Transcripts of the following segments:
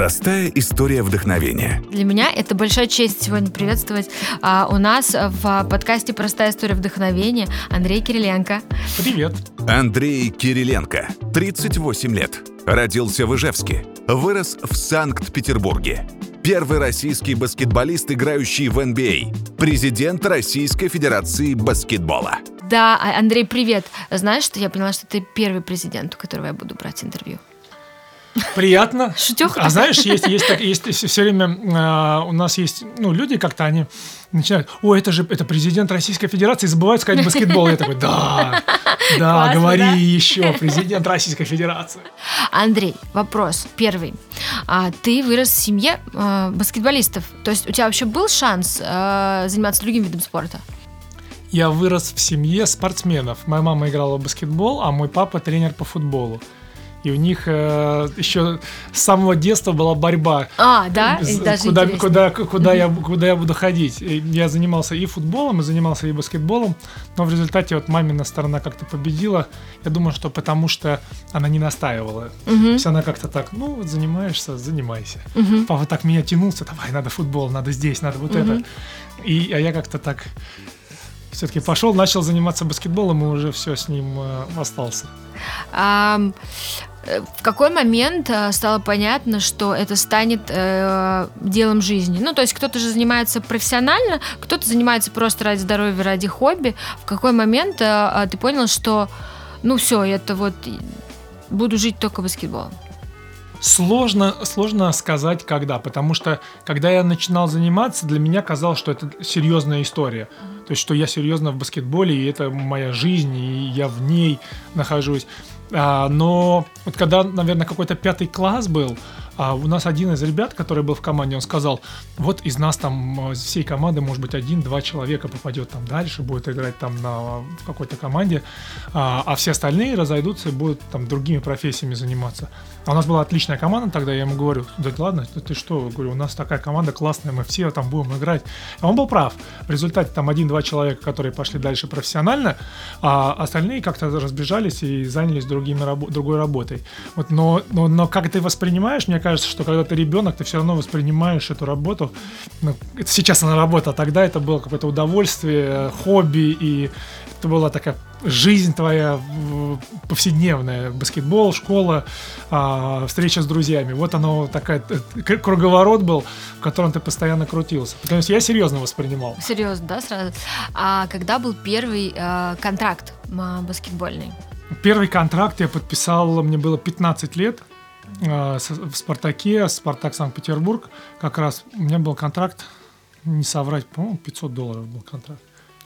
Простая история вдохновения. Для меня это большая честь сегодня приветствовать а, у нас в подкасте «Простая история вдохновения» Андрей Кириленко. Привет. Андрей Кириленко, 38 лет. Родился в Ижевске. Вырос в Санкт-Петербурге. Первый российский баскетболист, играющий в NBA. Президент Российской Федерации баскетбола. Да, а, Андрей, привет. Знаешь, что я поняла, что ты первый президент, у которого я буду брать интервью? Приятно. Шутеха. А знаешь, есть, есть, так, есть все время э, у нас есть ну, люди как-то они начинают, о, это же это президент Российской Федерации, забывают сказать баскетбол. Я такой, да, да, Классно, говори да? еще, президент Российской Федерации. Андрей, вопрос первый. А, ты вырос в семье а, баскетболистов. То есть у тебя вообще был шанс а, заниматься другим видом спорта? Я вырос в семье спортсменов. Моя мама играла в баскетбол, а мой папа тренер по футболу. И у них э, еще с самого детства была борьба. А, да? З- даже куда, куда, куда, я, куда я буду ходить. И я занимался и футболом, и занимался и баскетболом, но в результате вот мамина сторона как-то победила. Я думаю, что потому что она не настаивала. То есть она как-то так, ну вот занимаешься, занимайся. Папа так меня тянулся, давай, надо футбол, надо здесь, надо вот это. И, а я как-то так все-таки пошел, начал заниматься баскетболом и уже все с ним э, остался. Э, в какой момент э, стало понятно, что это станет э, делом жизни? Ну, то есть кто-то же занимается профессионально, кто-то занимается просто ради здоровья, ради хобби. В какой момент э, э, ты понял, что, ну, все, это вот буду жить только баскетболом? Сложно, сложно сказать, когда, потому что когда я начинал заниматься, для меня казалось, что это серьезная история. То есть, что я серьезно в баскетболе, и это моя жизнь, и я в ней нахожусь. А, но вот когда, наверное, какой-то пятый класс был, а у нас один из ребят, который был в команде, он сказал, вот из нас там, э, из всей команды, может быть, один-два человека попадет там дальше, будет играть там на в какой-то команде, а, а все остальные разойдутся и будут там другими профессиями заниматься. А у нас была отличная команда тогда, я ему говорю, да ладно, ты, ты что, говорю, у нас такая команда классная, мы все там будем играть. А он был прав. В результате там один-два человека, которые пошли дальше профессионально, а остальные как-то разбежались и занялись другими другой работой. Вот, но, но, но как ты воспринимаешь, мне кажется, что когда ты ребенок, ты все равно воспринимаешь эту работу. Ну, это сейчас она работа, а тогда это было какое-то удовольствие, хобби, и это была такая жизнь твоя повседневная. Баскетбол, школа, а, встреча с друзьями. Вот оно такая э, круговорот был, в котором ты постоянно крутился. Потому что я серьезно воспринимал. Серьезно, да, сразу? А когда был первый э, контракт баскетбольный? Первый контракт я подписал, мне было 15 лет с- в «Спартаке», «Спартак Санкт-Петербург». Как раз у меня был контракт, не соврать, по-моему, 500 долларов был контракт.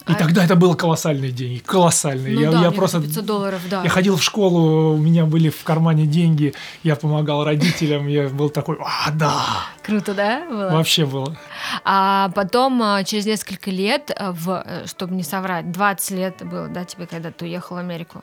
И А- тогда это было колоссальные деньги, колоссальные. Ну я, да, я просто 500 долларов, да. Я ходил в школу, у меня были в кармане деньги, я помогал родителям, я был такой, а, да, Круто, да? было? вообще было. А потом, а, через несколько лет, а, в, э, чтобы не соврать, 20 лет было, да, тебе, когда ты уехал в Америку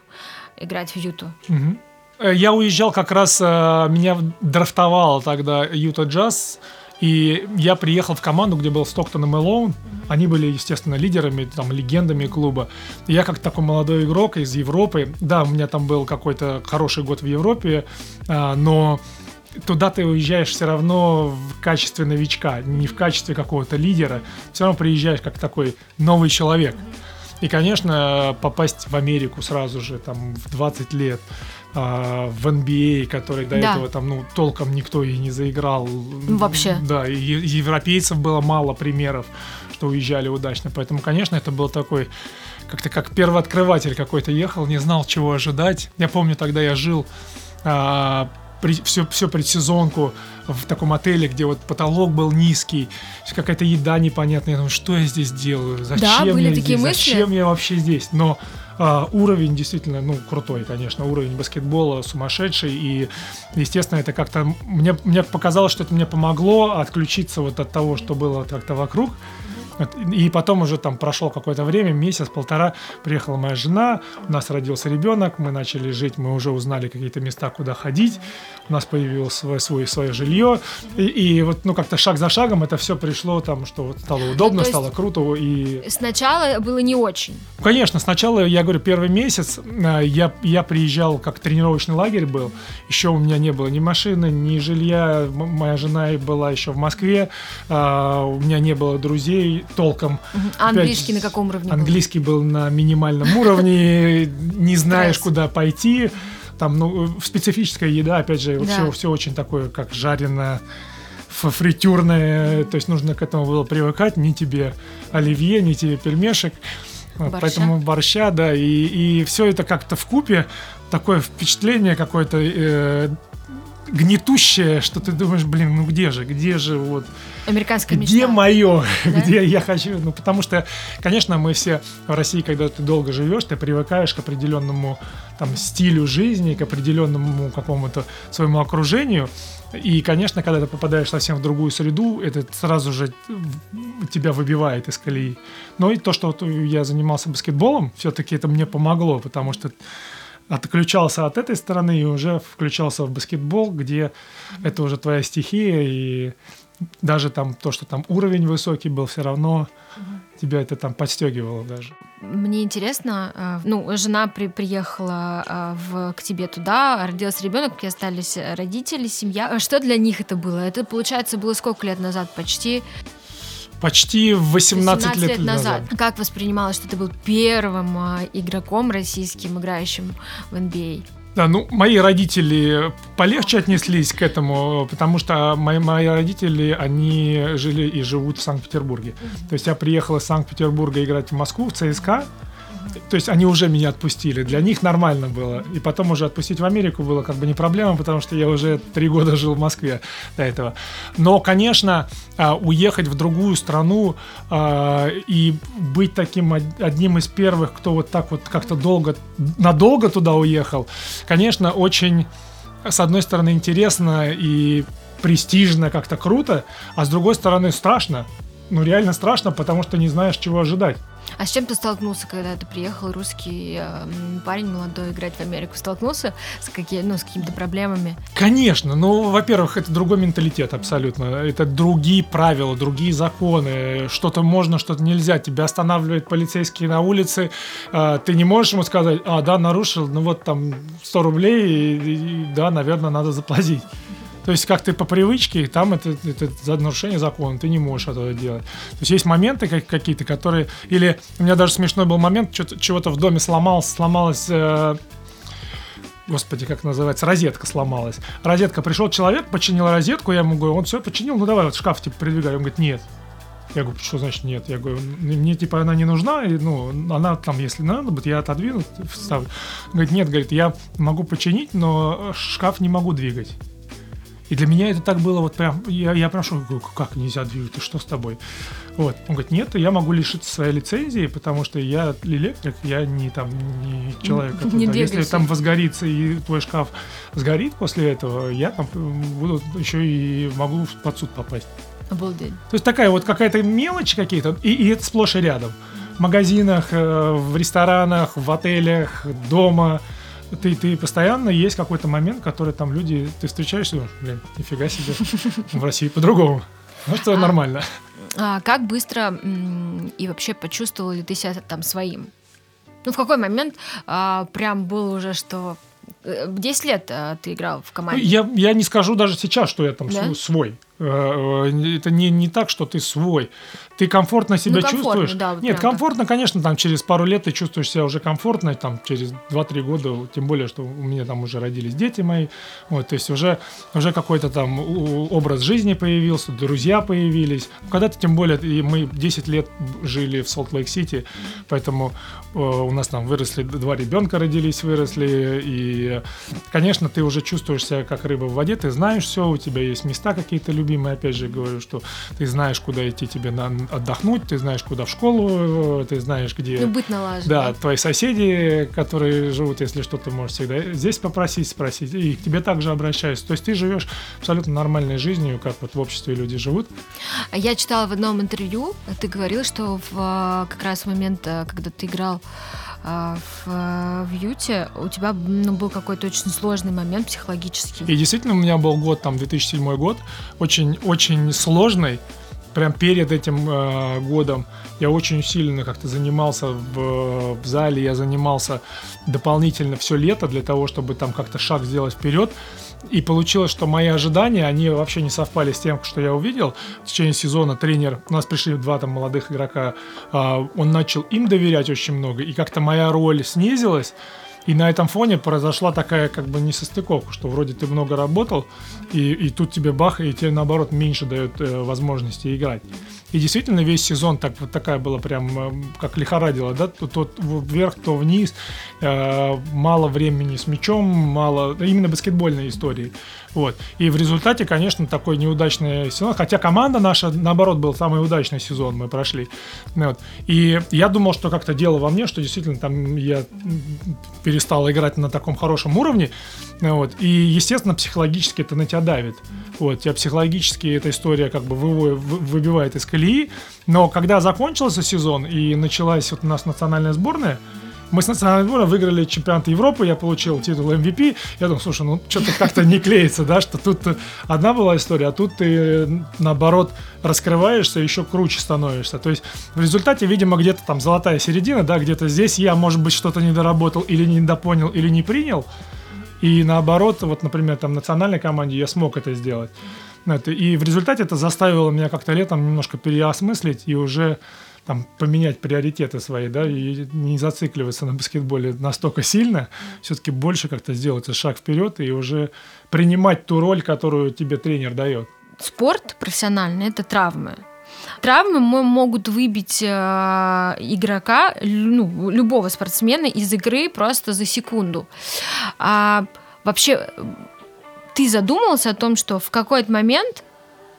играть в Юту? Мгм. Э, Я уезжал как раз, э, меня драфтовал тогда Юта Джаз, и я приехал в команду, где был Стоктон и Мэлоун. Они были, естественно, лидерами, там, легендами клуба. И я как такой молодой игрок из Европы, да, у меня там был какой-то хороший год в Европе, а, но туда ты уезжаешь все равно в качестве новичка, не в качестве какого-то лидера. Все равно приезжаешь как такой новый человек. И, конечно, попасть в Америку сразу же, там, в 20 лет, а, в NBA, который до Да. этого там, ну, толком никто и не заиграл. вообще. Да, и европейцев было мало примеров, что уезжали удачно. Поэтому, конечно, это был такой, как-то как первооткрыватель какой-то ехал, не знал, чего ожидать. Я помню, тогда я жил а, все, все предсезонку в таком отеле, где вот потолок был низкий, какая-то еда непонятная. Я думаю, что я здесь делаю? Зачем были я такие здесь? мысли? Зачем я вообще здесь? Но а, уровень действительно, ну, крутой, конечно. Уровень баскетбола сумасшедший. И, естественно, это как-то... Мне, мне показалось, что это мне помогло отключиться вот от того, что было как-то вокруг. Вот, И потом уже там прошло какое-то время, месяц-полтора, приехала моя жена, у нас родился ребенок, мы начали жить, мы уже узнали какие-то места, куда ходить, у нас появилось свое, свое, свое жилье, и, и вот, ну, как-то шаг за шагом это все пришло там, что вот стало удобно, стало круто, и Сначала было не очень. Конечно, сначала, я говорю, первый месяц э, я, я приезжал, как тренировочный лагерь был. Еще у меня не было ни машины, ни жилья. Моя жена была еще в Москве. а, У меня не было друзей толком. А Опять английский на каком уровне был? Английский был на минимальном уровне. Не знаешь, куда пойти. Там, ну, специфическая еда, опять же, Да. все, все очень такое, как жареное, фритюрное. То есть нужно к этому было привыкать. Ни тебе оливье, ни тебе пельмешек. Вот, Борща. Поэтому борща, да, и, и все это как-то в купе такое впечатление какое-то э, гнетущее, что ты думаешь, блин, ну где же, где же вот Американская где мечта. мое, Да? где я хочу, ну потому что, конечно, мы все в России, когда ты долго живешь, ты привыкаешь к определенному там стилю жизни, к определенному какому-то своему окружению, и, конечно, когда ты попадаешь совсем в другую среду, это сразу же тебя выбивает из колеи. Но и то, что я занимался баскетболом, все-таки это мне помогло, потому что отключался от этой стороны и уже включался в баскетбол, где это уже твоя стихия, и даже там то, что там уровень высокий был, все равно тебя это там подстегивало даже. Мне интересно, э, ну, жена при- приехала э, в, к тебе туда, родился ребенок, где остались родители, семья. Что для них это было? Это, получается, было сколько лет назад? Почти Почти 18, лет, назад. Как воспринималось, что ты был первым э, игроком российским, играющим в А? NBA? Да, ну, мои родители полегче отнеслись к этому, потому что мои, мои родители, они жили и живут в Санкт-Петербурге. То есть я приехал из Санкт-Петербурга играть в Москву, в ЦСКА. То есть они уже меня отпустили. Для них нормально было. И потом уже отпустить в Америку было как бы не проблема, потому что я уже три года жил в Москве до этого. Но, конечно, а, уехать в другую страну а, и быть таким од- одним из первых, кто вот так вот как-то долго, надолго туда уехал, конечно, очень, с одной стороны, интересно и престижно, как-то круто, а с другой стороны, страшно. Ну, реально страшно, потому что не знаешь, чего ожидать. А с чем ты столкнулся, когда ты приехал, русский э, парень молодой, играть в Америку? Столкнулся с, какие, ну, с какими-то проблемами? Конечно, ну, во-первых, это другой менталитет абсолютно. Это другие правила, другие законы. Что-то можно, что-то нельзя. Тебя останавливает полицейский на улице. а, Ты не можешь ему сказать, а, да, нарушил, ну вот там 100 рублей, и, и, да, наверное, надо заплатить. То есть, как ты по привычке, там это, это за нарушение закона, ты не можешь этого делать. То есть, есть моменты как- какие-то, которые... Или у меня даже смешной был момент, чего-то в доме сломалось, сломалось э, Господи, как называется, розетка сломалась. Розетка, пришел человек, починил розетку, я ему говорю, он все починил, ну давай вот шкаф типа придвигай. Он говорит, нет. Я говорю, что значит нет? Я говорю, «М- мне типа она не нужна, и, ну, она там, если надо будет, я отодвину, вставлю. Говорит, нет, говорит, я могу починить, но шкаф не могу двигать. И для меня это так было вот прям, я, я говорю, как нельзя двигать, ты что с тобой? Вот, он говорит, нет, я могу лишиться своей лицензии, потому что я электрик, я не там, не человек. Не. Если там возгорится и твой шкаф сгорит после этого, я там м, буду еще и могу под суд попасть. Обалдеть. То есть такая вот какая-то мелочь какие-то, и, и это сплошь и рядом. В магазинах, э, в ресторанах, в отелях, дома. Ты, ты постоянно есть какой-то момент, который там люди, ты встречаешься, думаешь, блин, нифига себе, в России по-другому. Ну что, А. нормально. А как быстро и вообще почувствовал ли ты себя там своим? Ну, в какой момент а, прям было уже, что... э, 10 лет а, ты играл в Ну, команде. Я, я не скажу даже сейчас, что я там Да? св- свой. Э, э, Это не, не так, что ты свой. Ты комфортно себя Ну, комфортно, чувствуешь. да, вот Нет, комфортно, конечно, там через пару лет ты чувствуешь себя уже комфортно, там через 2-3 года, тем более, что у меня там уже родились дети мои. Вот, то есть уже, уже какой-то там образ жизни появился, друзья появились. Когда-то, тем более, и мы 10 лет жили в Солт-Лейк-Сити, поэтому э, у нас там выросли, два ребенка родились, выросли, и, конечно, ты уже чувствуешь себя как рыба в воде, ты знаешь все, у тебя есть места какие-то любимые, любимый, опять же, говорю, что ты знаешь, куда идти тебе на отдохнуть, ты знаешь, куда в школу, ты знаешь, где... Ну, быть налажен. Да, твои соседи, которые живут, если что, ты можешь всегда здесь попросить, спросить, и к тебе также обращаются. То есть ты живешь абсолютно нормальной жизнью, как вот в обществе люди живут. Я читала в одном интервью, ты говорил, что в, а, как раз в момент, а, когда ты играл в, в Юте у тебя ну, был какой-то очень сложный момент психологический. И действительно у меня был год, там, 2007 год, очень, очень сложный. Прям перед этим э, годом я очень усиленно как-то занимался в, в зале, я занимался дополнительно все лето для того, чтобы там как-то шаг сделать вперед. И получилось, что мои ожидания, они вообще не совпали с тем, что я увидел. В течение сезона тренер, у нас пришли два там молодых игрока, а, он начал им доверять очень много, и как-то моя роль снизилась. И на этом фоне произошла такая как бы несостыковка, что вроде ты много работал, и, и тут тебе бах, и тебе наоборот меньше дают э, возможности играть. И действительно весь сезон так вот такая была прям э, как лихорадила, да, то, то вверх, то вниз, э, мало времени с мячом, мало именно баскетбольной истории. Вот. И в результате, конечно, такой неудачный сезон. Хотя команда наша, наоборот, был самый удачный сезон мы прошли. Вот. И я думал, что как-то дело во мне, что действительно там я перестал играть на таком хорошем уровне. Вот. И, естественно, психологически это на тебя давит. Вот. Тебя психологически эта история как бы выбивает из колеи. Но когда закончился сезон и началась вот у нас национальная сборная, мы с национальным выиграли чемпионат Европы, я получил титул MVP. Я думаю, слушай, ну что-то как-то не клеится, да, что тут одна была история, а тут ты наоборот раскрываешься, еще круче становишься. То есть в результате, видимо, где-то там золотая середина, да, где-то здесь я, может быть, что-то недоработал или недопонял, или не принял. И наоборот, вот, например, там национальной команде я смог это сделать. И в результате это заставило меня как-то летом немножко переосмыслить и уже там, поменять приоритеты свои, да, и не зацикливаться на баскетболе настолько сильно, все-таки больше как-то сделать шаг вперед и уже принимать ту роль, которую тебе тренер дает. Спорт профессиональный – это травмы. Травмы могут выбить э, игрока, ну, любого спортсмена из игры просто за секунду. А вообще, ты задумался о том, что в какой-то момент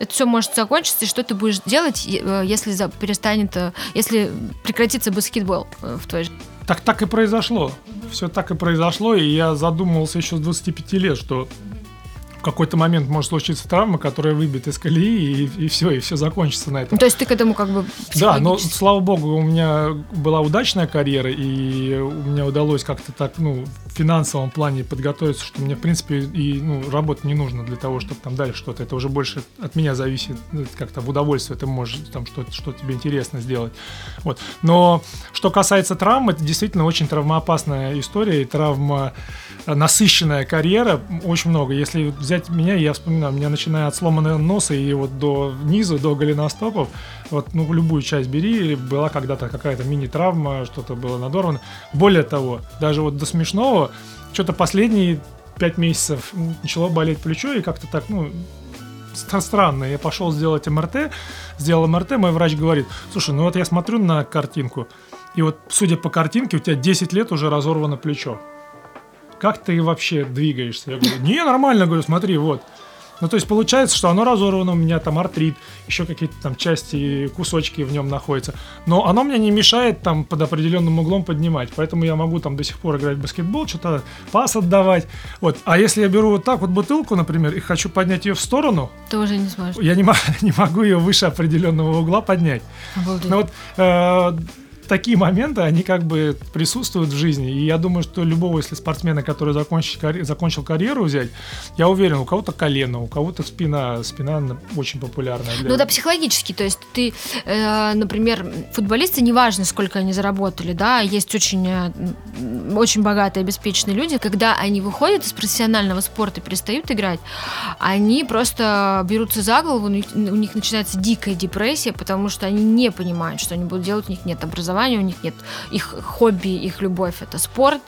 это все может закончиться, и что ты будешь делать, э, если перестанет, э, если прекратится баскетбол э, в твоей жизни? Так так и произошло. Все так и произошло, и я задумывался еще с 25 лет, что в какой-то момент может случиться травма, которая выбьет из колеи, и, и все, и все закончится на этом. Ну, то есть ты к этому как бы Да, но слава богу, у меня была удачная карьера, и у меня удалось как-то так, ну, в финансовом плане подготовиться, что мне, в принципе, и ну, работать не нужно для того, чтобы там дальше что-то. Это уже больше от меня зависит, как-то в удовольствие ты можешь там что-то, что тебе интересно сделать. Вот. Но что касается травм, это действительно очень травмоопасная история, и травма насыщенная карьера, очень много. Если взять меня, я вспоминаю, меня начиная от сломанного носа и вот до низу, до голеностопов, вот, ну, любую часть бери, была когда-то какая-то мини-травма, что-то было надорвано. Более того, даже вот до смешного, что-то последние пять месяцев начало болеть плечо, и как-то так, ну, странно. Я пошел сделать МРТ, сделал МРТ, мой врач говорит, слушай, ну вот я смотрю на картинку, и вот, судя по картинке, у тебя 10 лет уже разорвано плечо как ты вообще двигаешься? Я говорю, не, нормально, говорю, смотри, вот. Ну, то есть получается, что оно разорвано, у меня там артрит, еще какие-то там части, кусочки в нем находятся. Но оно мне не мешает там под определенным углом поднимать. Поэтому я могу там до сих пор играть в баскетбол, что-то пас отдавать. Вот. А если я беру вот так вот бутылку, например, и хочу поднять ее в сторону... Ты уже не сможешь. Я не, не могу ее выше определенного угла поднять. Обалдеть. Но вот э, такие моменты, они как бы присутствуют в жизни. И я думаю, что любого, если спортсмена, который закончил, карь... закончил карьеру взять, я уверен, у кого-то колено, у кого-то спина. Спина очень популярная. Для... Ну да, психологически. То есть ты, э, например, футболисты, неважно, сколько они заработали, да, есть очень, э, очень богатые, обеспеченные люди, когда они выходят из профессионального спорта и перестают играть, они просто берутся за голову, у них, начинается дикая депрессия, потому что они не понимают, что они будут делать, у них нет образования образования, у них нет их хобби, их любовь это спорт.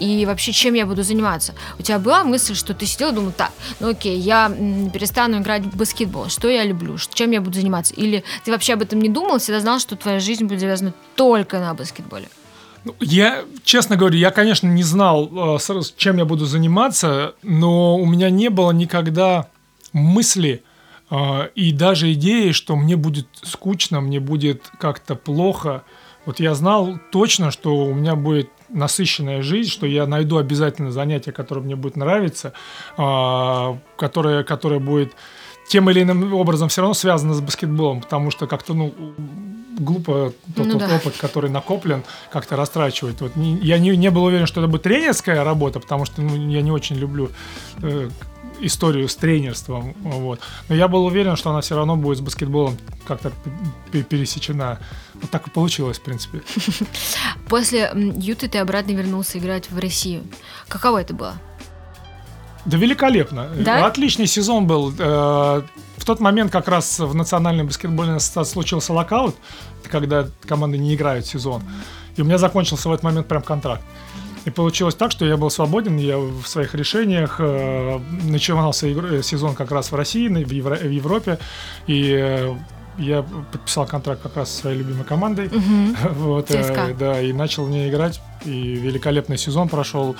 И вообще, чем я буду заниматься? У тебя была мысль, что ты сидела и думала, так, ну окей, я перестану играть в баскетбол, что я люблю, чем я буду заниматься? Или ты вообще об этом не думал, всегда знал, что твоя жизнь будет завязана только на баскетболе? Ну, я, честно говорю, я, конечно, не знал, э, чем я буду заниматься, но у меня не было никогда мысли А, и даже идеи, что мне будет скучно, мне будет как-то плохо. Вот я знал точно, что у меня будет насыщенная жизнь, что я найду обязательно занятие, которое мне будет нравиться, а, которое, которое будет тем или иным образом все равно связано с баскетболом, потому что как-то, ну, глупо тот, ну, тот да. опыт, который накоплен, как-то растрачивать. Вот не, я не, не был уверен, что это будет тренерская работа, потому что ну, я не очень люблю э, историю с тренерством. Вот. Но я был уверен, что она все равно будет с баскетболом как-то пересечена. Вот так и получилось, в принципе. После Юты ты обратно вернулся играть в Россию. Каково это было? Да великолепно. Да? Отличный сезон был. Э, в тот момент как раз в Национальной баскетбольной ассоциации случился локаут, когда команды не играют сезон. И у меня закончился в этот момент прям контракт. И получилось так, что я был свободен, я в своих решениях э, начинался игр, сезон как раз в России, в, Евро, в Европе, и э, я подписал контракт как раз со своей любимой командой, угу. вот, э, да, и начал в ней играть, и великолепный сезон прошел.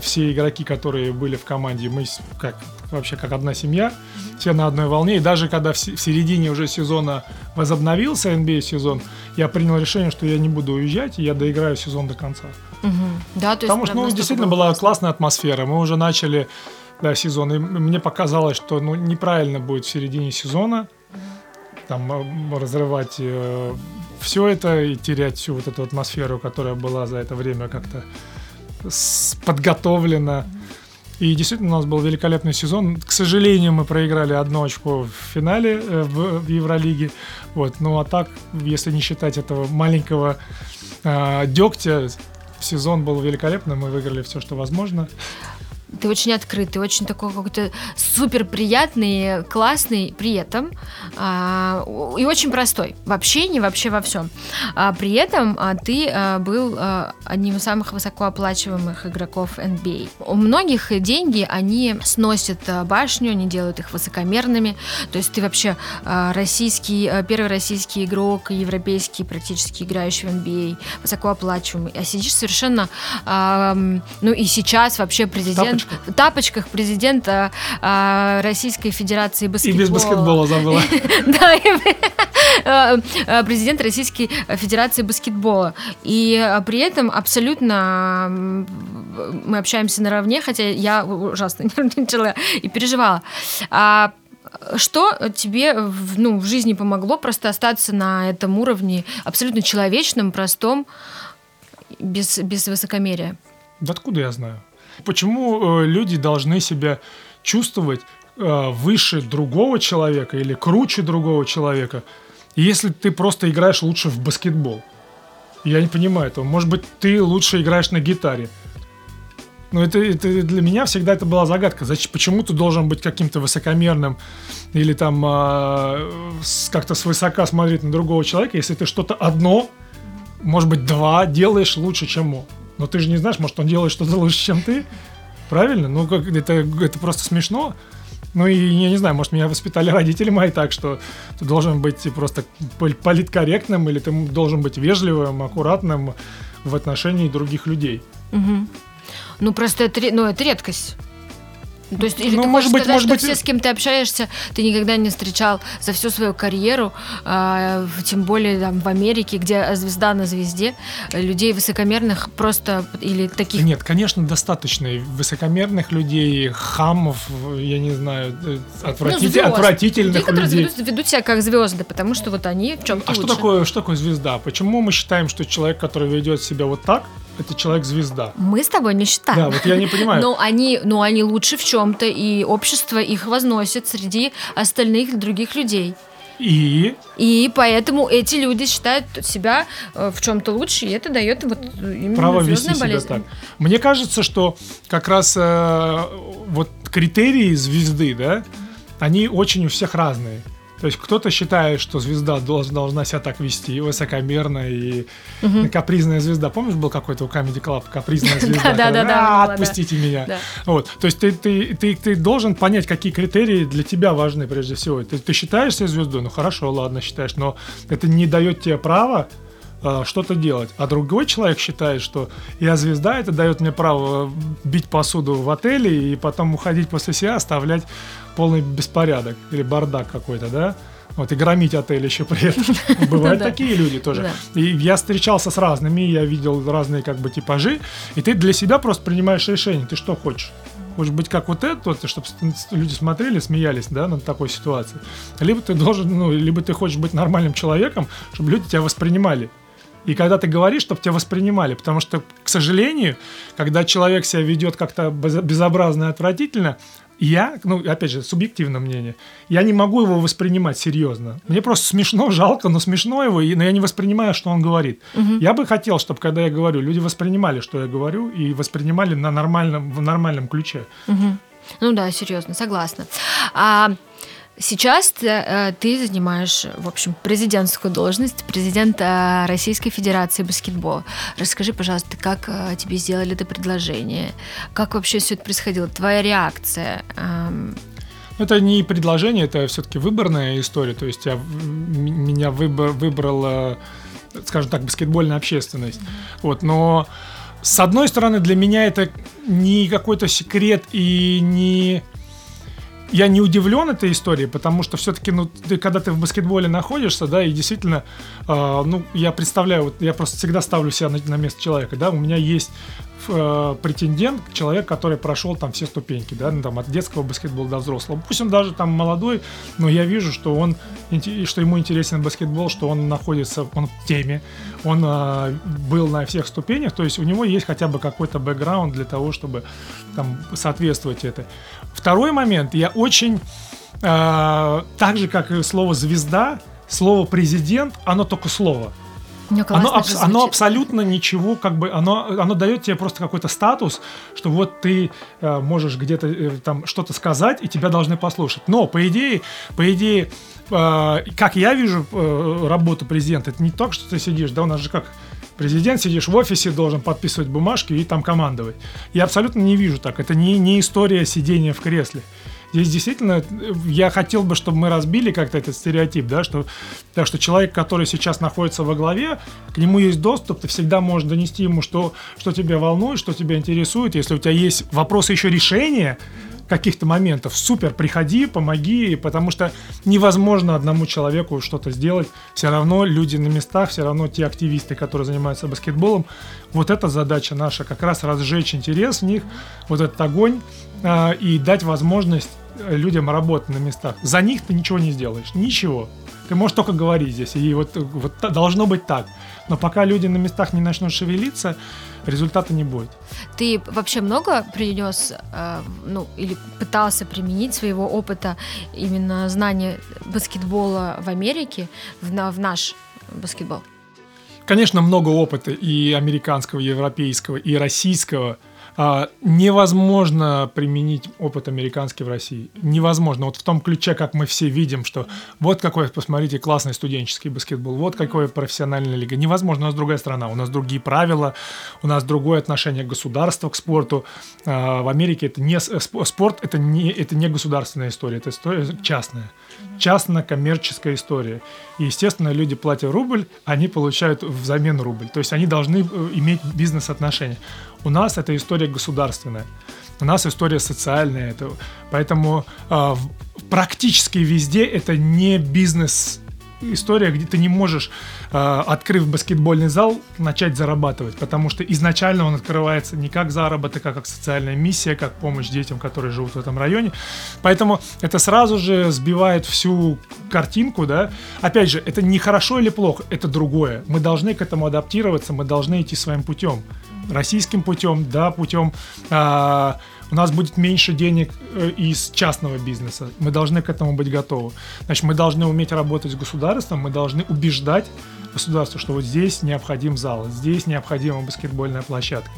Все игроки, которые были в команде, мы как вообще как одна семья, все на одной волне. И даже когда в середине уже сезона возобновился NBA сезон, я принял решение, что я не буду уезжать, и я доиграю сезон до конца. Угу. Да, то есть Потому что ну, действительно была классно. классная атмосфера. Мы уже начали да, сезон, и мне показалось, что ну, неправильно будет в середине сезона там э, разрывать э, все это и терять всю вот эту атмосферу, которая была за это время как-то подготовлена. И действительно у нас был великолепный сезон. К сожалению, мы проиграли одно очко в финале э, в, в Евролиге. Вот. Ну а так, если не считать этого маленького э, дегтя, сезон был великолепным. Мы выиграли все, что возможно ты очень открытый, очень такой какой-то супер приятный, классный при этом а, и очень простой в общении, вообще во всем. А, при этом а, ты а, был а, одним из самых высокооплачиваемых игроков NBA. У многих деньги, они сносят а, башню, они делают их высокомерными. То есть ты вообще а, российский, а, первый российский игрок, европейский практически играющий в NBA, высокооплачиваемый. А сидишь совершенно, а, ну и сейчас вообще президент тапочках, тапочках президента а, Российской Федерации баскетбола. И без баскетбола забыла. Да, а, а, президент Российской Федерации баскетбола. И а, при этом абсолютно мы общаемся наравне, хотя я ужасно нервничала и переживала. А что тебе ну, в жизни помогло просто остаться на этом уровне абсолютно человечном, простом, без, без высокомерия? Да откуда я знаю? Почему э, люди должны себя чувствовать э, выше другого человека или круче другого человека, если ты просто играешь лучше в баскетбол? Я не понимаю этого. Может быть, ты лучше играешь на гитаре. Но это, это для меня всегда это была загадка. Зачем, почему ты должен быть каким-то высокомерным или там э, как-то свысока смотреть на другого человека, если ты что-то одно, может быть, два делаешь лучше, чем он? Но ты же не знаешь, может, он делает что-то лучше, чем ты. Правильно? Ну, как, это, это просто смешно. Ну и я не знаю, может, меня воспитали родители мои так, что ты должен быть просто политкорректным или ты должен быть вежливым, аккуратным в отношении других людей. Угу. Ну, просто это, ну, это редкость. То есть, или ну, ты может быть, сказать, может быть... все, с кем ты общаешься, ты никогда не встречал за всю свою карьеру, э, тем более там, в Америке, где звезда на звезде, людей высокомерных просто или таких... Нет, конечно, достаточно высокомерных людей, хамов, я не знаю, отвратитель, ну, отвратительных людей. людей. Ведут, ведут себя как звезды, потому что вот они в чем-то А лучше. что такое, что такое звезда? Почему мы считаем, что человек, который ведет себя вот так, это человек-звезда. Мы с тобой не считаем. Да, вот я не понимаю. Но они, но они лучше в чем-то, и общество их возносит среди остальных других людей. И? И поэтому эти люди считают себя э, в чем-то лучше, и это дает вот именно Право вести себя так. Мне кажется, что как раз э, вот критерии звезды, да, они очень у всех разные. То есть кто-то считает, что звезда должна, должна себя так вести, высокомерно и угу. капризная звезда. Помнишь, был какой-то у Comedy Club капризная звезда? Да, да, да. Отпустите меня. Вот. То есть ты, ты, ты, ты должен понять, какие критерии для тебя важны прежде всего. Ты, ты считаешь себя звездой? Ну хорошо, ладно, считаешь, но это не дает тебе права э, что-то делать. А другой человек считает, что я звезда, это дает мне право бить посуду в отеле и потом уходить после себя, оставлять полный беспорядок или бардак какой-то, да? Вот, и громить отель еще при этом. Бывают такие люди тоже. И я встречался с разными, я видел разные как бы типажи, и ты для себя просто принимаешь решение, ты что хочешь. Хочешь быть как вот этот, чтобы люди смотрели, смеялись, да, над такой ситуацией. Либо ты должен, ну, либо ты хочешь быть нормальным человеком, чтобы люди тебя воспринимали. И когда ты говоришь, чтобы тебя воспринимали, потому что, к сожалению, когда человек себя ведет как-то безобразно и отвратительно, я, ну, опять же, субъективное мнение, я не могу его воспринимать серьезно. Мне просто смешно, жалко, но смешно его, но я не воспринимаю, что он говорит. Угу. Я бы хотел, чтобы, когда я говорю, люди воспринимали, что я говорю, и воспринимали на нормальном, в нормальном ключе. Угу. Ну да, серьезно, согласна. А Сейчас э, ты занимаешь, в общем, президентскую должность, президента Российской Федерации баскетбола. Расскажи, пожалуйста, как э, тебе сделали это предложение? Как вообще все это происходило? Твоя реакция? Эм... Это не предложение, это все-таки выборная история. То есть я, меня выбор, выбрала, скажем так, баскетбольная общественность. Mm-hmm. Вот, но с одной стороны, для меня это не какой-то секрет и не я не удивлен этой историей, потому что все-таки, ну, ты, когда ты в баскетболе находишься, да, и действительно, э, ну, я представляю, вот я просто всегда ставлю себя на, на место человека, да, у меня есть э, претендент, человек, который прошел там все ступеньки, да, ну, там от детского баскетбола до взрослого. Пусть он даже там молодой, но я вижу, что он, что ему интересен баскетбол, что он находится, он в теме, он э, был на всех ступенях, то есть у него есть хотя бы какой-то бэкграунд для того, чтобы там соответствовать этой. Второй момент, я очень, э, так же как и слово звезда, слово президент, оно только слово. Оно, аб- оно абсолютно ничего, как бы, оно, оно дает тебе просто какой-то статус, что вот ты э, можешь где-то э, там что-то сказать, и тебя должны послушать. Но, по идее, по идее, э, как я вижу э, работу президента, это не так, что ты сидишь, да, у нас же как президент, сидишь в офисе, должен подписывать бумажки и там командовать. Я абсолютно не вижу так. Это не, не история сидения в кресле. Здесь действительно я хотел бы, чтобы мы разбили как-то этот стереотип, да, что, так что человек, который сейчас находится во главе, к нему есть доступ, ты всегда можешь донести ему, что, что тебя волнует, что тебя интересует. Если у тебя есть вопросы еще решения, каких-то моментов, супер, приходи, помоги, потому что невозможно одному человеку что-то сделать. Все равно люди на местах, все равно те активисты, которые занимаются баскетболом, вот эта задача наша, как раз разжечь интерес в них, вот этот огонь э, и дать возможность людям работать на местах. За них ты ничего не сделаешь, ничего. Ты можешь только говорить здесь, и вот, вот должно быть так. Но пока люди на местах не начнут шевелиться, результата не будет. Ты вообще много принес, э, ну, или пытался применить своего опыта именно знания баскетбола в Америке в, в наш баскетбол? Конечно, много опыта и американского, и европейского, и российского – а, невозможно применить опыт американский в России. Невозможно. Вот в том ключе, как мы все видим, что вот какой, посмотрите, классный студенческий баскетбол, вот какой профессиональная лига. Невозможно, у нас другая страна, у нас другие правила, у нас другое отношение государства к спорту. А, в Америке это не спорт, это не, это не государственная история, это история частная. Частно-коммерческая история. И, естественно, люди платят рубль, они получают взамен рубль. То есть они должны э, иметь бизнес-отношения. У нас эта история государственная. У нас история социальная. Это, поэтому э, практически везде это не бизнес история, где ты не можешь, э, открыв баскетбольный зал, начать зарабатывать, потому что изначально он открывается не как заработок, а как социальная миссия, как помощь детям, которые живут в этом районе. Поэтому это сразу же сбивает всю картинку, да. Опять же, это не хорошо или плохо, это другое. Мы должны к этому адаптироваться, мы должны идти своим путем российским путем, да, путем э, у нас будет меньше денег э, из частного бизнеса. Мы должны к этому быть готовы. Значит, мы должны уметь работать с государством, мы должны убеждать государство, что вот здесь необходим зал, здесь необходима баскетбольная площадка.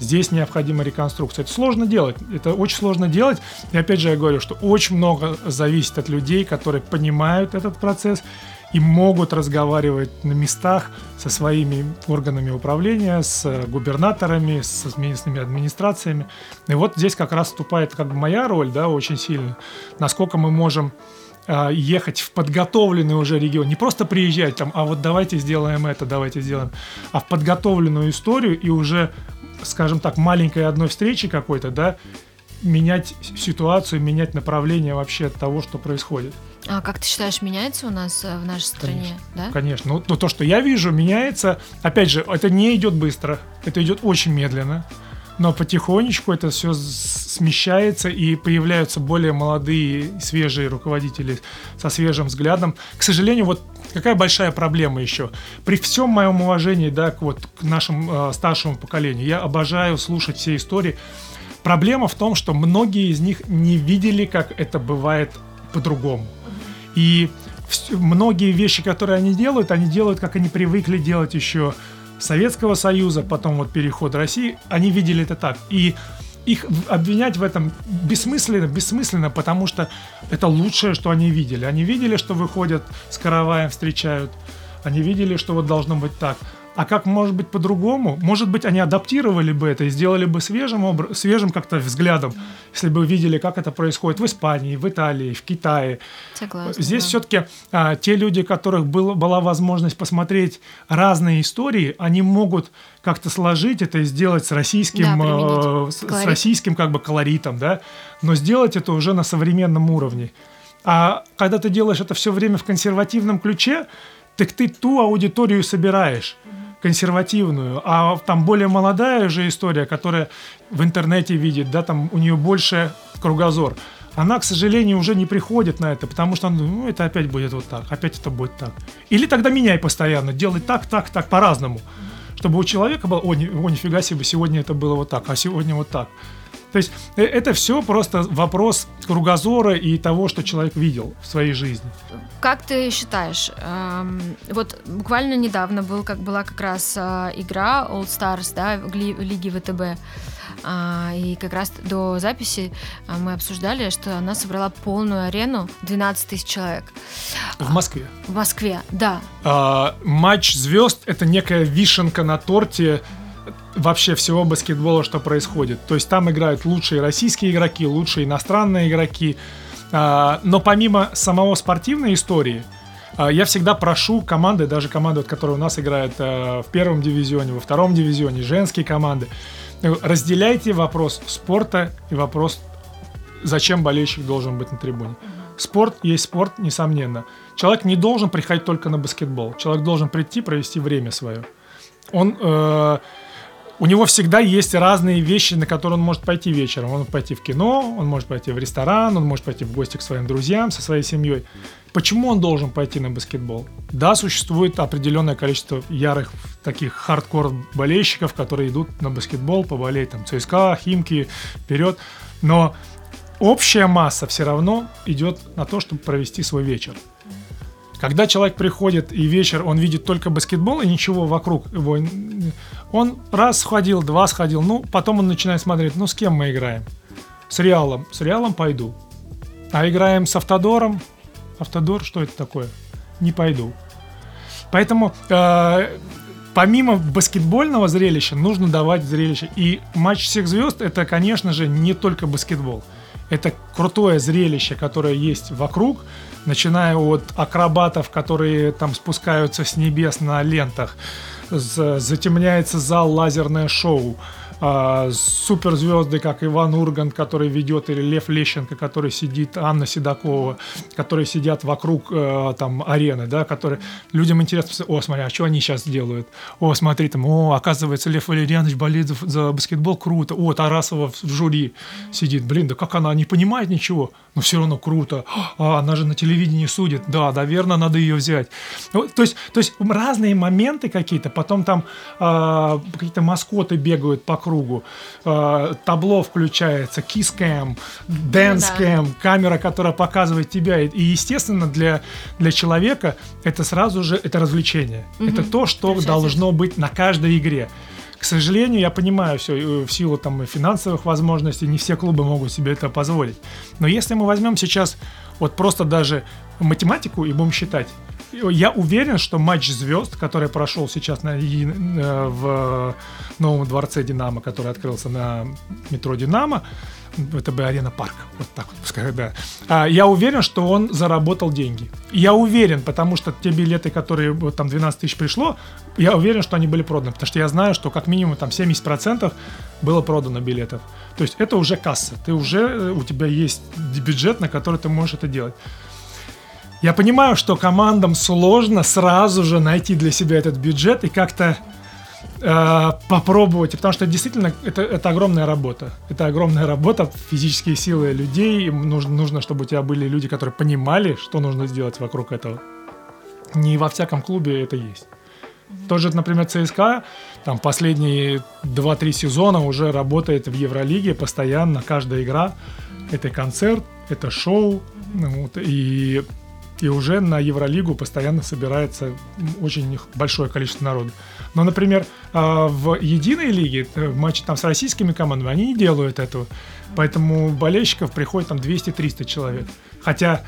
Здесь необходима реконструкция. Это сложно делать. Это очень сложно делать. И опять же я говорю, что очень много зависит от людей, которые понимают этот процесс и могут разговаривать на местах со своими органами управления, с губернаторами, с местными администрациями. И вот здесь как раз вступает как бы моя роль, да, очень сильно. Насколько мы можем а, ехать в подготовленный уже регион, не просто приезжать там, а вот давайте сделаем это, давайте сделаем, а в подготовленную историю и уже, скажем так, маленькой одной встречи какой-то, да, менять ситуацию, менять направление вообще того, что происходит. А как ты считаешь, меняется у нас э, в нашей стране? Конечно. Да? Конечно. Ну, но то, что я вижу, меняется. Опять же, это не идет быстро. Это идет очень медленно. Но потихонечку это все смещается и появляются более молодые, свежие руководители со свежим взглядом. К сожалению, вот какая большая проблема еще. При всем моем уважении, да, к, вот, к нашему э, старшему поколению, я обожаю слушать все истории. Проблема в том, что многие из них не видели, как это бывает по-другому. И многие вещи, которые они делают, они делают, как они привыкли делать еще Советского Союза, потом вот переход России, они видели это так. И их обвинять в этом бессмысленно, бессмысленно, потому что это лучшее, что они видели. Они видели, что выходят с караваем, встречают. Они видели, что вот должно быть так. А как может быть по-другому? Может быть, они адаптировали бы это и сделали бы свежим, обр- свежим как-то взглядом, если бы видели, как это происходит в Испании, в Италии, в Китае. Согласна, Здесь да. все-таки а, те люди, у которых был, была возможность посмотреть разные истории, они могут как-то сложить это и сделать с российским, Да, э, с, с российским как бы колоритом, да, но сделать это уже на современном уровне. А когда ты делаешь это все время в консервативном ключе, так ты ту аудиторию собираешь консервативную, а там более молодая же история, которая в интернете видит, да, там у нее больше кругозор. Она, к сожалению, уже не приходит на это, потому что ну, это опять будет вот так, опять это будет так. Или тогда меняй постоянно, делай так, так, так, по-разному. Чтобы у человека было, о, ни- о, нифига себе, сегодня это было вот так, а сегодня вот так. То есть э, это все просто вопрос кругозора и того, что человек видел в своей жизни. Как ты считаешь, эм, вот буквально недавно был, как была как раз э, игра All Stars, да, в Лиге ВТБ, и как раз до записи а, мы обсуждали, что она собрала полную арену 12 тысяч человек В Москве. в Москве, да. А, матч звезд это некая вишенка на торте вообще всего баскетбола, что происходит. То есть там играют лучшие российские игроки, лучшие иностранные игроки. А, но помимо самого спортивной истории, а, я всегда прошу команды, даже команды, которые у нас играют а, в первом дивизионе, во втором дивизионе, женские команды, разделяйте вопрос спорта и вопрос, зачем болельщик должен быть на трибуне. Спорт есть спорт, несомненно. Человек не должен приходить только на баскетбол. Человек должен прийти, провести время свое. Он, э, у него всегда есть разные вещи, на которые он может пойти вечером. Он может пойти в кино, он может пойти в ресторан, он может пойти в гости к своим друзьям, со своей семьей. Почему он должен пойти на баскетбол? Да, существует определенное количество ярых таких хардкор болельщиков, которые идут на баскетбол поболеть, там, ЦСКА, Химки, вперед. Но общая масса все равно идет на то, чтобы провести свой вечер. Когда человек приходит и вечер, он видит только баскетбол и ничего вокруг его, он раз сходил, два сходил, ну, потом он начинает смотреть, ну, с кем мы играем? С Реалом. С Реалом пойду. А играем с Автодором? Автодор, что это такое? Не пойду. Поэтому э, помимо баскетбольного зрелища нужно давать зрелище. И матч всех звезд это, конечно же, не только баскетбол. Это крутое зрелище, которое есть вокруг, начиная от акробатов, которые там спускаются с небес на лентах, затемняется зал лазерное шоу, а, суперзвезды, как Иван Ургант, который ведет, или Лев Лещенко, который сидит, Анна Седокова, которые сидят вокруг э, там арены, да, которые людям интересно, о, смотри, а что они сейчас делают? О, смотри, там, о, оказывается, Лев Валерьянович болеет за, баскетбол, круто. О, Тарасова в жюри сидит, блин, да как она не понимает ничего, но все равно круто. А, она же на телевидении судит, да, наверное, надо ее взять. Ну, то есть, то есть разные моменты какие-то, потом там а, какие-то маскоты бегают по кругу, а, табло включается, кискэм, дэнскэм, камера, которая показывает тебя. И, естественно, для, для человека это сразу же это развлечение. Это то, что Включается. должно быть на каждой игре. К сожалению, я понимаю все, в силу там финансовых возможностей, не все клубы могут себе это позволить. Но если мы возьмем сейчас вот просто даже математику и будем считать, я уверен, что матч звезд, который прошел сейчас на, э, в новом дворце Динамо, который открылся на метро Динамо, ВТБ Арена Парк, вот так вот пускай, да. А, я уверен, что он заработал деньги. Я уверен, потому что те билеты, которые вот там 12 тысяч пришло, я уверен, что они были проданы, потому что я знаю, что как минимум там 70% было продано билетов. То есть это уже касса, ты уже, э, у тебя есть бюджет, на который ты можешь это делать. Я понимаю, что командам сложно сразу же найти для себя этот бюджет и как-то э, попробовать, потому что действительно это, это огромная работа. Это огромная работа, физические силы людей. Им нужно, нужно, чтобы у тебя были люди, которые понимали, что нужно сделать вокруг этого. Не во всяком клубе это есть. Тоже, например, ЦСКА, там последние 2-3 сезона уже работает в Евролиге постоянно, каждая игра. Это концерт, это шоу. Ну, вот, и и уже на Евролигу постоянно собирается очень большое количество народу. Но, например, а, в единой лиге, э, в матче там с российскими командами, они не делают этого. Поэтому болельщиков приходит там 200-300 человек. Хотя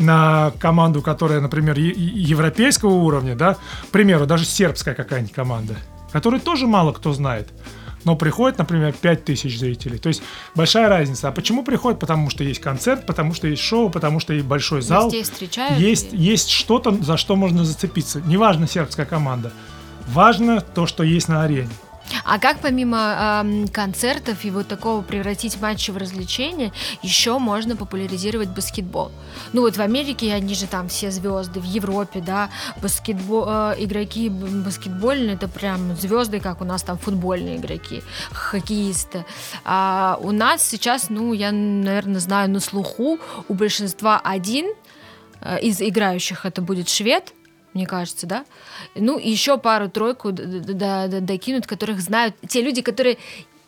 на команду, которая, например, европейского уровня, да, к примеру, даже сербская какая-нибудь команда, которую тоже мало кто знает – но приходит, например, 5000 зрителей. То есть большая разница. А почему приходит? Потому что есть концерт, потому что есть шоу, потому что есть большой зал. встречают. Есть, есть что-то, за что можно зацепиться. Неважно сербская команда. Важно то, что есть на арене. А как помимо э, концертов и вот такого превратить матчи в развлечение, еще можно популяризировать баскетбол? Ну вот в Америке они же там все звезды, в Европе, да, баскетбол, э, игроки баскетбольные, это прям звезды, как у нас там футбольные игроки, хоккеисты. А у нас сейчас, ну, я, наверное, знаю на слуху, у большинства один э, из играющих это будет швед, мне кажется, да? Ну, еще пару-тройку докинут, которых знают те люди, которые,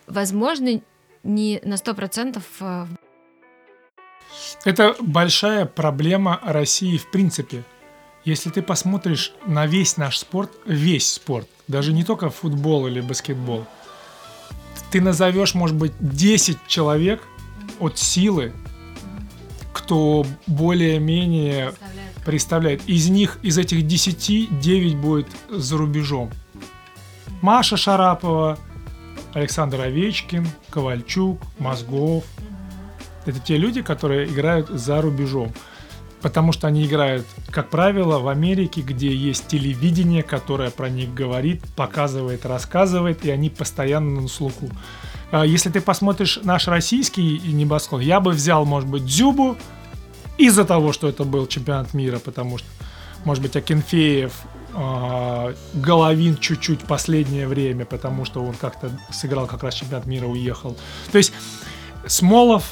возможно, не на 100% э, это большая проблема России в принципе. Если ты посмотришь на весь наш спорт, весь спорт, даже не только футбол или баскетбол, ты назовешь, может быть, 10 человек от силы, кто более-менее представляет. Из них, из этих 10, 9 будет за рубежом. Маша Шарапова, Александр Овечкин, Ковальчук, Мозгов. Это те люди, которые играют за рубежом. Потому что они играют, как правило, в Америке, где есть телевидение, которое про них говорит, показывает, рассказывает, и они постоянно на слуху. А если ты посмотришь наш российский небосклон, я бы взял, может быть, Дзюбу, из-за того, что это был чемпионат мира, потому что, может быть, Акинфеев, э, Головин чуть-чуть последнее время, потому что он как-то сыграл как раз чемпионат мира, уехал. То есть Смолов,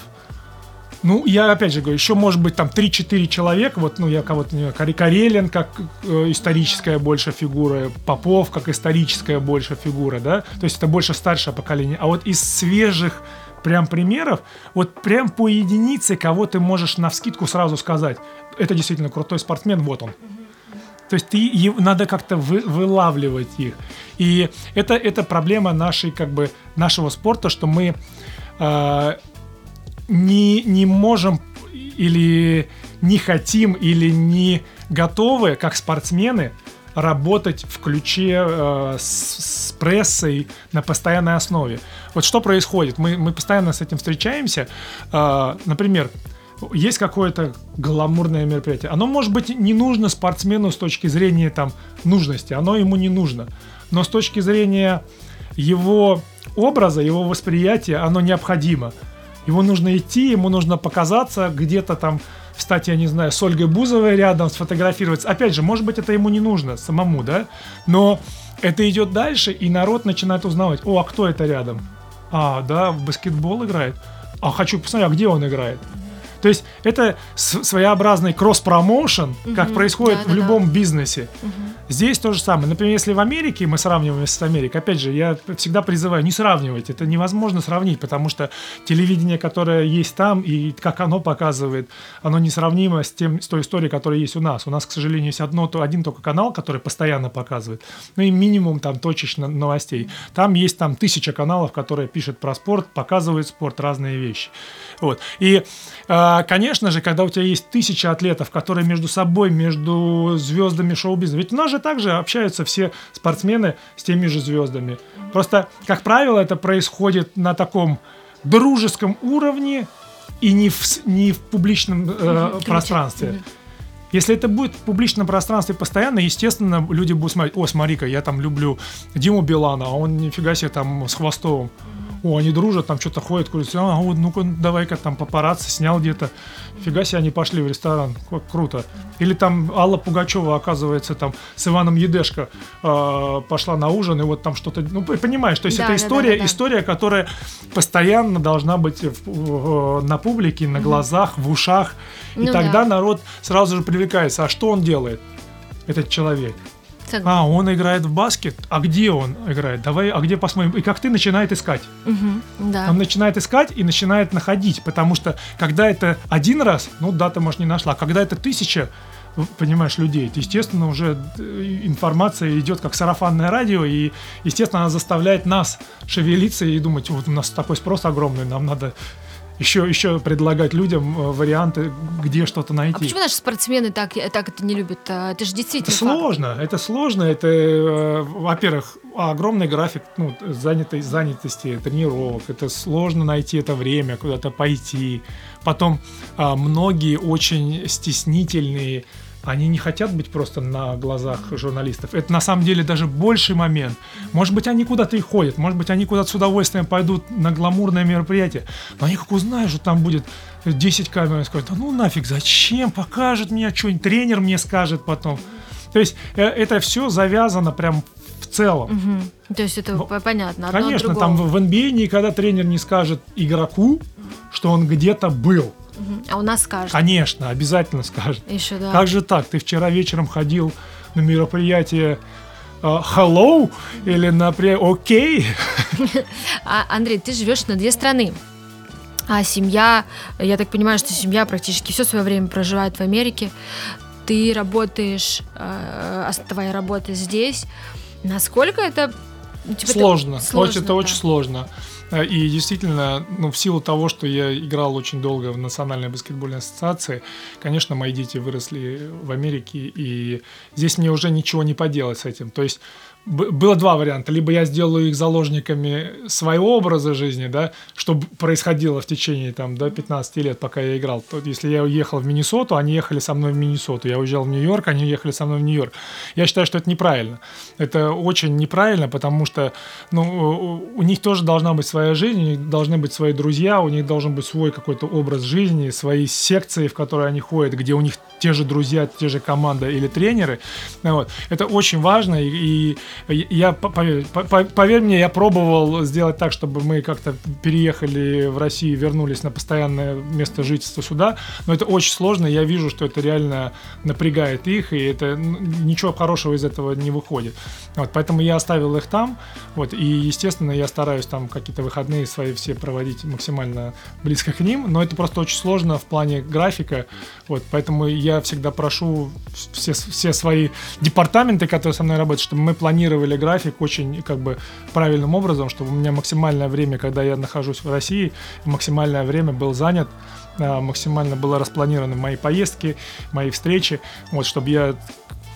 ну, я опять же говорю, еще может быть там 3-4 человека, вот, ну, я кого-то не знаю, Карелин как э, историческая больше фигура, Попов как историческая больше фигура, да, то есть это больше старшее поколение, а вот из свежих прям примеров, вот прям по единице, кого ты можешь на вскидку сразу сказать, это действительно крутой спортсмен, вот он. То есть ты, надо как-то вы, вылавливать их. И это, это проблема нашей, как бы, нашего спорта, что мы э, не, не можем или не хотим, или не готовы, как спортсмены, работать в ключе э, с, с прессой на постоянной основе. Вот что происходит? Мы, мы постоянно с этим встречаемся. Э, например, есть какое-то гламурное мероприятие. Оно, может быть, не нужно спортсмену с точки зрения там, нужности, оно ему не нужно. Но с точки зрения его образа, его восприятия, оно необходимо. Его нужно идти, ему нужно показаться где-то там встать, я не знаю, с Ольгой Бузовой рядом, сфотографироваться. Опять же, может быть, это ему не нужно самому, да? Но это идет дальше, и народ начинает узнавать, о, а кто это рядом? А, да, в баскетбол играет. А хочу посмотреть, а где он играет? То есть это своеобразный кросс-промоушен, угу, как происходит да, в да, любом да. бизнесе. Угу. Здесь то же самое. Например, если в Америке мы сравниваем с Америкой, опять же, я всегда призываю не сравнивать. Это невозможно сравнить, потому что телевидение, которое есть там, и как оно показывает, оно несравнимо с, тем, с той историей, которая есть у нас. У нас, к сожалению, есть одно, то, один только канал, который постоянно показывает. Ну и минимум там точечно новостей. Там есть там тысяча каналов, которые пишут про спорт, показывают спорт, разные вещи. Вот. И э, А, конечно же, когда у тебя есть тысяча атлетов, которые между собой, между звездами шоу-бизнеса, ведь у нас же также общаются все спортсмены с теми же звездами. Просто, как правило, это происходит на таком дружеском уровне и не в, не в публичном э, пространстве. Если это будет в публичном пространстве постоянно, естественно, люди будут смотреть, о, смотри-ка, я там люблю Диму Билана, а он нифига себе там с Хвостовым о, они дружат, там что-то ходят, курят, а, вот, ну-ка, давай-ка там папарацци снял где-то. Фига себе, они пошли в ресторан, как круто. Или там Алла Пугачева, оказывается, там с Иваном Едешко э, пошла на ужин, и вот там что-то, ну, понимаешь, то есть да, это да, история, да, да, да. история, которая постоянно должна быть в, в, на публике, на глазах, в ушах, и ну, тогда да. народ сразу же привлекается. А что он делает, этот человек? Согласна. А, он играет в баскет. А где он играет? Давай, а где посмотрим? И как ты начинает искать. Угу, да. Он начинает искать и начинает находить. Потому что когда это один раз, ну да, ты, может, не нашла. А когда это тысяча, понимаешь, людей, то, естественно, уже э, информация идет как сарафанное радио, и, естественно, она заставляет нас шевелиться и думать, вот у нас такой спрос огромный, нам надо еще, еще предлагать людям э, варианты, где что-то найти. А почему наши спортсмены так, так это не любят? А, это же действительно это сложно, это сложно. Это, э, во-первых, огромный график ну, занятой, занятости, тренировок. Это сложно найти это время, куда-то пойти. Потом а, многие очень стеснительные они не хотят быть просто на глазах журналистов. Это на самом деле даже больший момент. Может быть, они куда-то и ходят, может быть, они куда-то с удовольствием пойдут на гламурное мероприятие. Но они как узнают, что там будет 10 камер, скажут, ну нафиг, зачем, покажет мне что-нибудь, тренер мне скажет потом. То есть э, это все завязано прям в целом. Угу. То есть это ну, понятно. Конечно, там в NBA никогда тренер не скажет игроку, что он где-то был. А у нас скажет. Конечно, обязательно скажет. Еще да. Как же так? Ты вчера вечером ходил на мероприятие uh, hello или на окей? Okay? а, Андрей, ты живешь на две страны. А семья, я так понимаю, что семья практически все свое время проживает в Америке. Ты работаешь, э, твоя работа здесь. Насколько это типа, сложно, это, сложно, это да. очень сложно. Э, и действительно, ну, в силу того, что я играл очень долго в Национальной баскетбольной ассоциации, конечно, мои дети выросли в Америке, и здесь мне уже ничего не поделать с этим. То есть было два варианта. Либо я сделаю их заложниками своего образа жизни, да, что происходило в течение там, до 15 лет, пока я играл. То, если я уехал в Миннесоту, они ехали со мной в Миннесоту. Я уезжал в Нью-Йорк, они ехали со мной в Нью-Йорк. Я считаю, что это неправильно. Это очень неправильно, потому что ну, у них тоже должна быть своя жизнь, у них должны быть свои друзья, у них должен быть свой какой-то образ жизни, свои секции, в которые они ходят, где у них те же друзья, те же команда или тренеры. Вот. Это очень важно, и, и я, поверь, поверь мне, я пробовал сделать так, чтобы мы как-то переехали в Россию, вернулись на постоянное место жительства сюда, но это очень сложно, я вижу, что это реально напрягает их, и это ничего хорошего из этого не выходит. Вот, поэтому я оставил их там, вот, и, естественно, я стараюсь там какие-то выходные свои все проводить максимально близко к ним, но это просто очень сложно в плане графика, вот, поэтому я всегда прошу все, все свои департаменты, которые со мной работают, чтобы мы планировали график очень как бы правильным образом, чтобы у меня максимальное время, когда я нахожусь в России, максимальное время был занят а, максимально было распланированы мои поездки, мои встречи, вот, чтобы я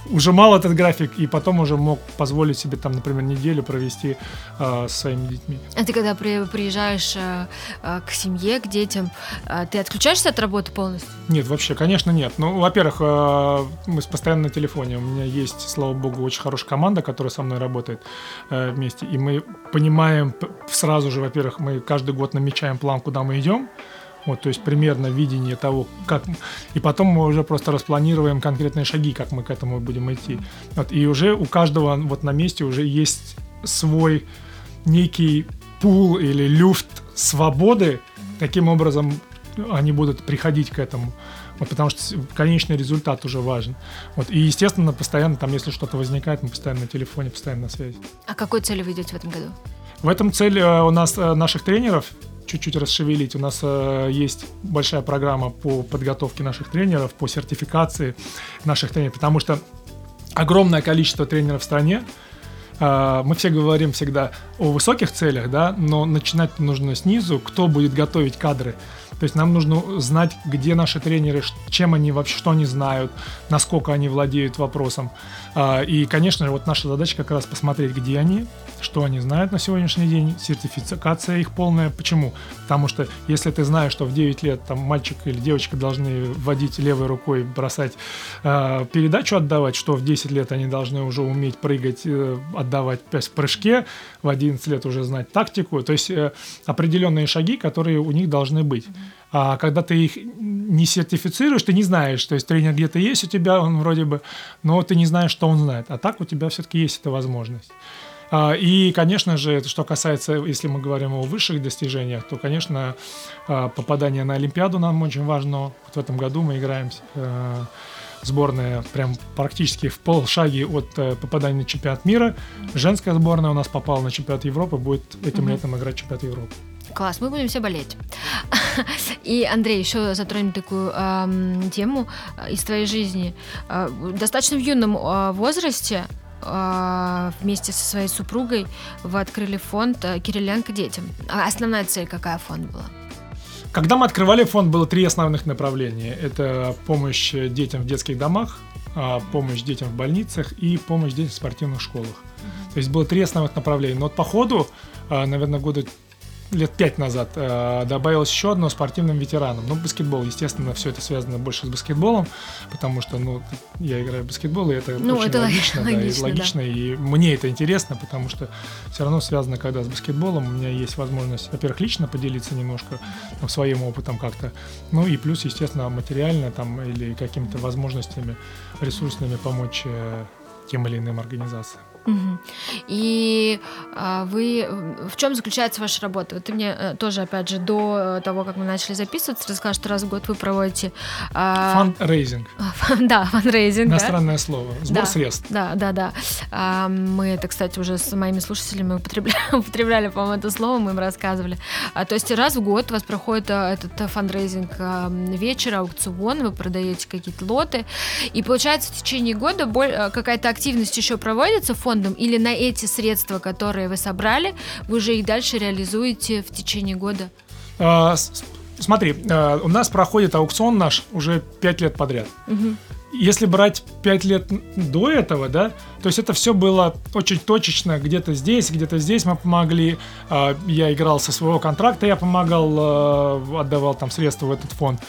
ужимал этот график и потом уже мог позволить себе там, например, неделю провести э, с своими детьми. А ты когда при, приезжаешь э, э, к семье, к детям, э, ты отключаешься от работы полностью? Нет, вообще, конечно, нет. Ну, во-первых, э, мы постоянно на телефоне. У меня есть, слава богу, очень хорошая команда, которая со мной работает э, вместе, и мы понимаем сразу же, во-первых, мы каждый год намечаем план, куда мы идем. Вот, то есть примерно видение того, как... И потом мы уже просто распланируем конкретные шаги, как мы к этому будем идти. Вот, и уже у каждого вот на месте уже есть свой некий пул или люфт свободы. Таким образом они будут приходить к этому. Вот, потому что конечный результат уже важен. Вот, и, естественно, постоянно там, если что-то возникает, мы постоянно на телефоне, постоянно на связи. А какой цели вы идете в этом году? В этом цель э, у нас э, наших тренеров чуть-чуть расшевелить. У нас э, есть большая программа по подготовке наших тренеров, по сертификации наших тренеров, потому что огромное количество тренеров в стране, э, мы все говорим всегда о высоких целях, да, но начинать нужно снизу, кто будет готовить кадры. То есть нам нужно знать, где наши тренеры, чем они вообще, что они знают, насколько они владеют вопросом. А, и, конечно же, вот наша задача как раз посмотреть, где они, что они знают на сегодняшний день, сертификация их полная. Почему? Потому что если ты знаешь, что в 9 лет там мальчик или девочка должны вводить левой рукой, бросать э, передачу отдавать, что в 10 лет они должны уже уметь прыгать, э, отдавать в прыжке, в 11 лет уже знать тактику, то есть э, определенные шаги, которые у них должны быть. А когда ты их не сертифицируешь, ты не знаешь, то есть тренер где-то есть у тебя, он вроде бы, но ты не знаешь, что он знает. А так у тебя все-таки есть эта возможность. А, и, конечно же, что касается, если мы говорим о высших достижениях, то, конечно, а, попадание на Олимпиаду нам очень важно. Вот в этом году мы играем а, сборная прям практически в полшаге от э, попадания на чемпионат мира. Женская сборная у нас попала на чемпионат Европы, будет этим летом играть чемпионат Европы. Класс, мы будем все болеть. И, Андрей, еще затронем такую эм, тему из твоей жизни. Э, достаточно в юном э, возрасте а, вместе со своей супругой вы открыли фонд э, Кириленко детям. А основная цель какая фонд была? Когда мы открывали фонд, было три основных направления. Это помощь детям в детских домах, а, помощь детям в больницах и помощь детям в спортивных школах. То есть было три основных направления. Но вот по ходу, наверное, года лет пять назад э, добавилось еще одно спортивным ветеранам. Ну, баскетбол, естественно, все это связано больше с баскетболом, потому что, ну, я играю в баскетбол, и это ну, очень это логично, логично, да, и логично, да. и мне это интересно, потому что все равно связано, когда с баскетболом, у меня есть возможность, во-первых, лично поделиться немножко там, своим опытом как-то, ну и плюс, естественно, материально там или какими-то возможностями ресурсными помочь э, тем или иным организациям. И а, вы в чем заключается ваша работа? Вот ты мне э, тоже, опять же, до того, как мы начали записываться, рассказал, что раз в год вы проводите а... фандрейзинг. Да, фандрейзинг. Иностранное да? слово. Сбор да, средств. Да, да, да. А, мы это, кстати, уже с моими слушателями употребляли, употребляли по-моему, это слово, мы им рассказывали. А, то есть раз в год у вас проходит а, этот фандрейзинг вечер, аукцион, вы продаете какие-то лоты, и получается в течение года какая-то активность еще проводится, фонд фондом или на эти средства, которые вы собрали, вы уже их дальше реализуете в течение года? А, смотри, а, у нас проходит аукцион наш уже 5 лет подряд. Угу. Если брать 5 лет до этого, да, то есть это все было очень точечно, где-то здесь, где-то здесь мы помогли. А, я играл со своего контракта, я помогал, а, отдавал там средства в этот фонд.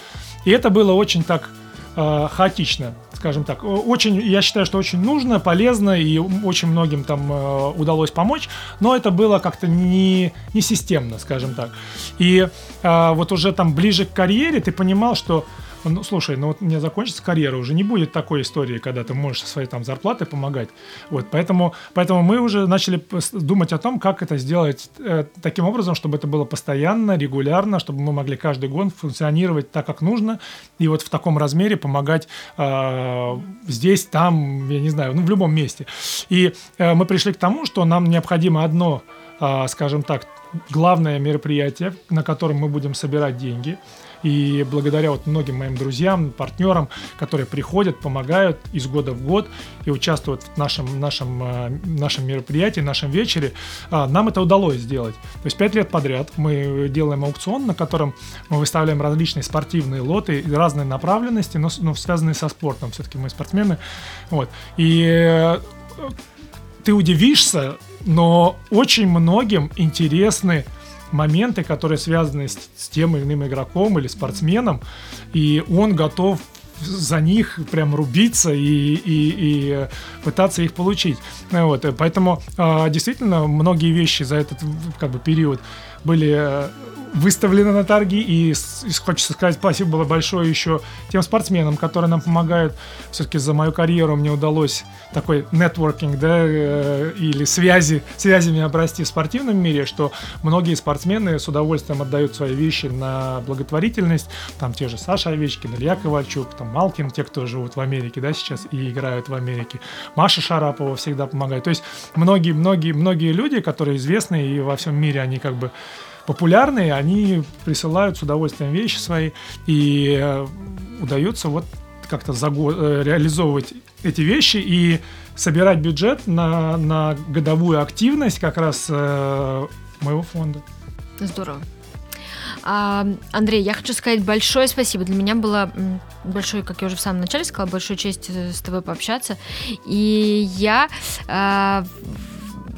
И это было очень так хаотично скажем так. Очень, я считаю, что очень нужно, полезно и очень многим там э, удалось помочь, но это было как-то не, не системно, скажем так. И э, вот уже там ближе к карьере ты понимал, что ну, слушай, ну вот меня закончится карьера, уже не будет такой истории, когда ты можешь со своей там зарплатой помогать. Вот, поэтому, поэтому мы уже начали думать о том, как это сделать э, таким образом, чтобы это было постоянно, регулярно, чтобы мы могли каждый год функционировать так, как нужно, и вот в таком размере помогать э, здесь, там, я не знаю, ну в любом месте. И э, мы пришли к тому, что нам необходимо одно, э, скажем так, главное мероприятие, на котором мы будем собирать деньги – и благодаря вот многим моим друзьям, партнерам, которые приходят, помогают из года в год и участвуют в нашем, нашем, э, нашем мероприятии, нашем вечере, а, нам это удалось сделать. То есть пять лет подряд мы делаем аукцион, на котором мы выставляем различные спортивные лоты разной направленности, но, но связанные со спортом. Все-таки мы спортсмены. Вот. И э, ты удивишься, но очень многим интересны моменты, которые связаны с, с тем или иным игроком или спортсменом, и он готов за них прям рубиться и, и, и пытаться их получить. Вот, поэтому а, действительно многие вещи за этот как бы период были выставлены на торги. И, и хочется сказать спасибо большое еще тем спортсменам, которые нам помогают. Все-таки за мою карьеру мне удалось такой нетворкинг, да, э, или связи, связями обрасти в спортивном мире, что многие спортсмены с удовольствием отдают свои вещи на благотворительность. Там те же Саша Овечкин, Илья Ковальчук, там Малкин, те, кто живут в Америке, да, сейчас и играют в Америке. Маша Шарапова всегда помогает. То есть многие-многие-многие люди, которые известны и во всем мире, они как бы популярные, они присылают с удовольствием вещи свои, и э, удается вот как-то за год, э, реализовывать эти вещи и собирать бюджет на, на годовую активность как раз э, моего фонда. Здорово. А, Андрей, я хочу сказать большое спасибо. Для меня было большое, как я уже в самом начале сказала, большой честь с тобой пообщаться. И я а,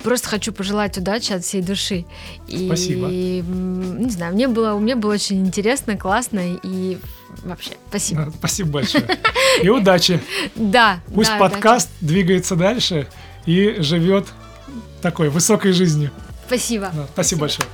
просто хочу пожелать удачи от всей души. И, спасибо. не знаю, мне было, мне было очень интересно, классно и вообще спасибо. Спасибо большое. И удачи. Да. Пусть да, подкаст удачи. двигается дальше и живет такой высокой жизнью. Спасибо. Да, спасибо, спасибо большое.